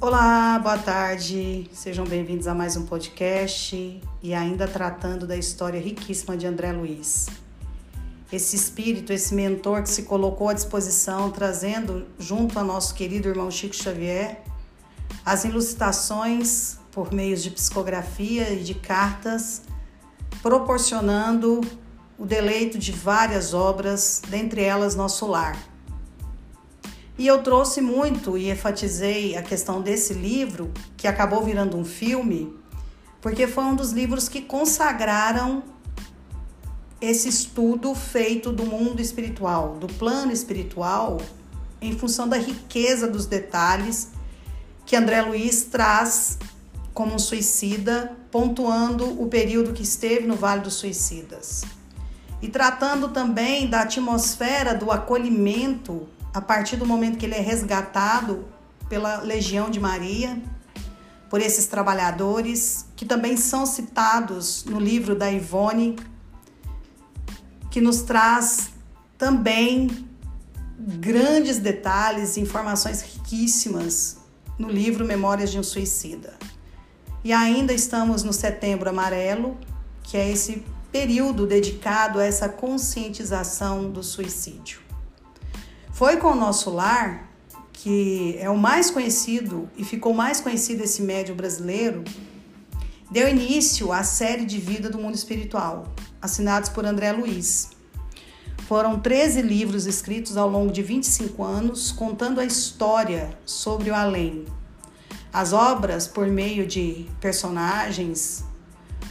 Olá, boa tarde. Sejam bem-vindos a mais um podcast e ainda tratando da história riquíssima de André Luiz. Esse espírito, esse mentor que se colocou à disposição, trazendo junto a nosso querido irmão Chico Xavier as ilustrações por meios de psicografia e de cartas, proporcionando o deleito de várias obras, dentre elas Nosso Lar. E eu trouxe muito e enfatizei a questão desse livro, que acabou virando um filme, porque foi um dos livros que consagraram esse estudo feito do mundo espiritual, do plano espiritual, em função da riqueza dos detalhes que André Luiz traz como um suicida, pontuando o período que esteve no Vale dos Suicidas. E tratando também da atmosfera do acolhimento a partir do momento que ele é resgatado pela Legião de Maria, por esses trabalhadores, que também são citados no livro da Ivone, que nos traz também grandes detalhes, informações riquíssimas no livro Memórias de um Suicida. E ainda estamos no Setembro Amarelo, que é esse período dedicado a essa conscientização do suicídio. Foi com o nosso lar, que é o mais conhecido e ficou mais conhecido esse médium brasileiro, deu início à série de vida do mundo espiritual, assinados por André Luiz. Foram 13 livros escritos ao longo de 25 anos, contando a história sobre o além. As obras, por meio de personagens,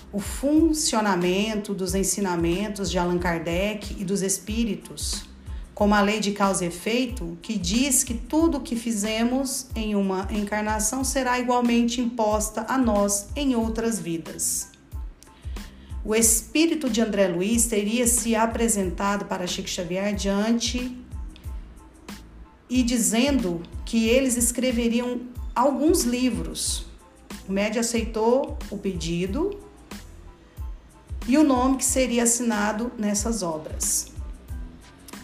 o funcionamento dos ensinamentos de Allan Kardec e dos espíritos, como a lei de causa e efeito, que diz que tudo o que fizemos em uma encarnação será igualmente imposta a nós em outras vidas. O espírito de André Luiz teria se apresentado para Chico Xavier diante e dizendo que eles escreveriam alguns livros. O médio aceitou o pedido e o nome que seria assinado nessas obras.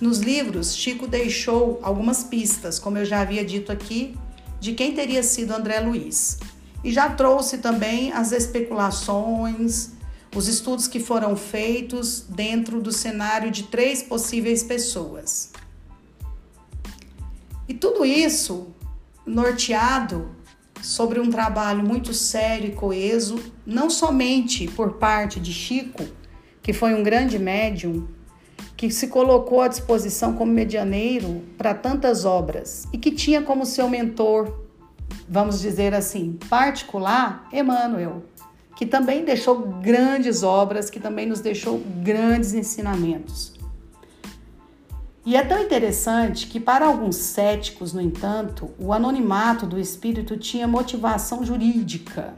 Nos livros, Chico deixou algumas pistas, como eu já havia dito aqui, de quem teria sido André Luiz. E já trouxe também as especulações, os estudos que foram feitos dentro do cenário de três possíveis pessoas. E tudo isso norteado sobre um trabalho muito sério e coeso, não somente por parte de Chico, que foi um grande médium, que se colocou à disposição como medianeiro para tantas obras e que tinha como seu mentor, vamos dizer assim, particular, Emmanuel, que também deixou grandes obras, que também nos deixou grandes ensinamentos. E é tão interessante que, para alguns céticos, no entanto, o anonimato do espírito tinha motivação jurídica,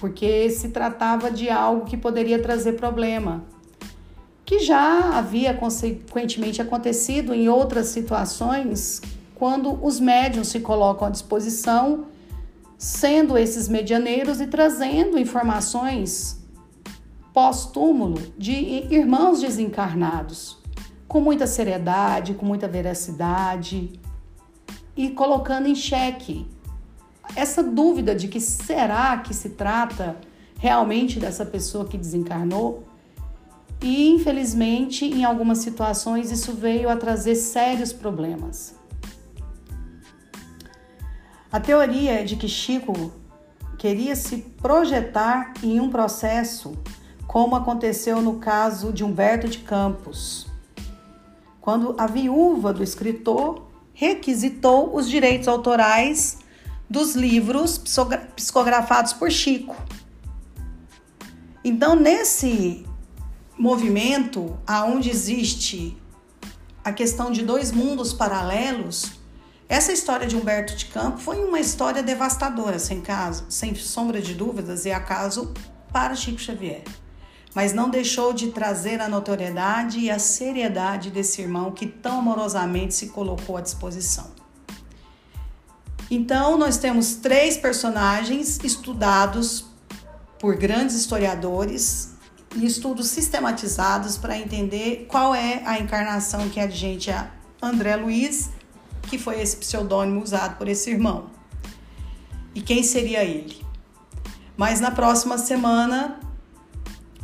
porque se tratava de algo que poderia trazer problema que já havia consequentemente acontecido em outras situações, quando os médiums se colocam à disposição, sendo esses medianeiros e trazendo informações pós-túmulo de irmãos desencarnados, com muita seriedade, com muita veracidade e colocando em xeque essa dúvida de que será que se trata realmente dessa pessoa que desencarnou e infelizmente, em algumas situações, isso veio a trazer sérios problemas. A teoria é de que Chico queria se projetar em um processo, como aconteceu no caso de Humberto de Campos, quando a viúva do escritor requisitou os direitos autorais dos livros psicografados por Chico. Então, nesse movimento aonde existe a questão de dois mundos paralelos, essa história de Humberto de Campos foi uma história devastadora, sem caso, sem sombra de dúvidas e acaso para Chico Xavier. Mas não deixou de trazer a notoriedade e a seriedade desse irmão que tão amorosamente se colocou à disposição. Então, nós temos três personagens estudados por grandes historiadores e estudos sistematizados para entender qual é a encarnação que é adjente a André Luiz, que foi esse pseudônimo usado por esse irmão. e quem seria ele. Mas na próxima semana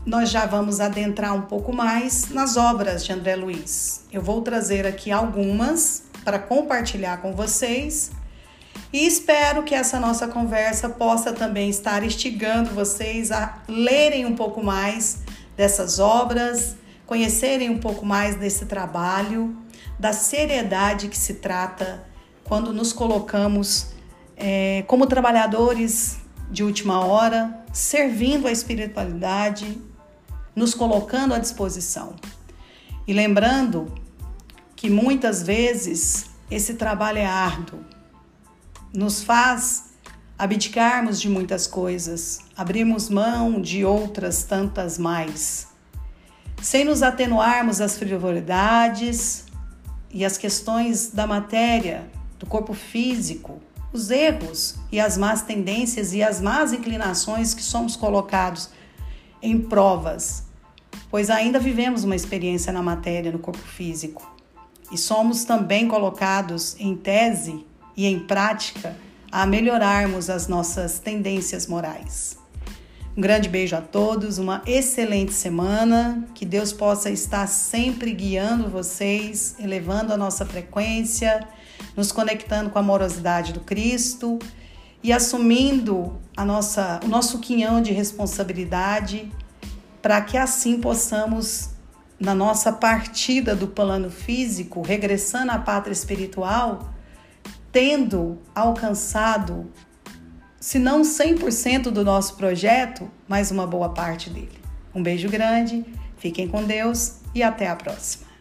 nós já vamos adentrar um pouco mais nas obras de André Luiz. Eu vou trazer aqui algumas para compartilhar com vocês e espero que essa nossa conversa possa também estar instigando vocês a lerem um pouco mais dessas obras, conhecerem um pouco mais desse trabalho, da seriedade que se trata quando nos colocamos é, como trabalhadores de última hora, servindo a espiritualidade, nos colocando à disposição. E lembrando que muitas vezes esse trabalho é árduo, nos faz abdicarmos de muitas coisas, abrirmos mão de outras tantas mais, sem nos atenuarmos às frivolidades e às questões da matéria, do corpo físico, os erros e as más tendências e as más inclinações que somos colocados em provas, pois ainda vivemos uma experiência na matéria, no corpo físico, e somos também colocados em tese e em prática a melhorarmos as nossas tendências morais. Um grande beijo a todos, uma excelente semana, que Deus possa estar sempre guiando vocês, elevando a nossa frequência, nos conectando com a amorosidade do Cristo e assumindo a nossa, o nosso quinhão de responsabilidade para que assim possamos, na nossa partida do plano físico, regressando à pátria espiritual, tendo alcançado, se não 100% do nosso projeto, mas uma boa parte dele. Um beijo grande, fiquem com Deus e até a próxima.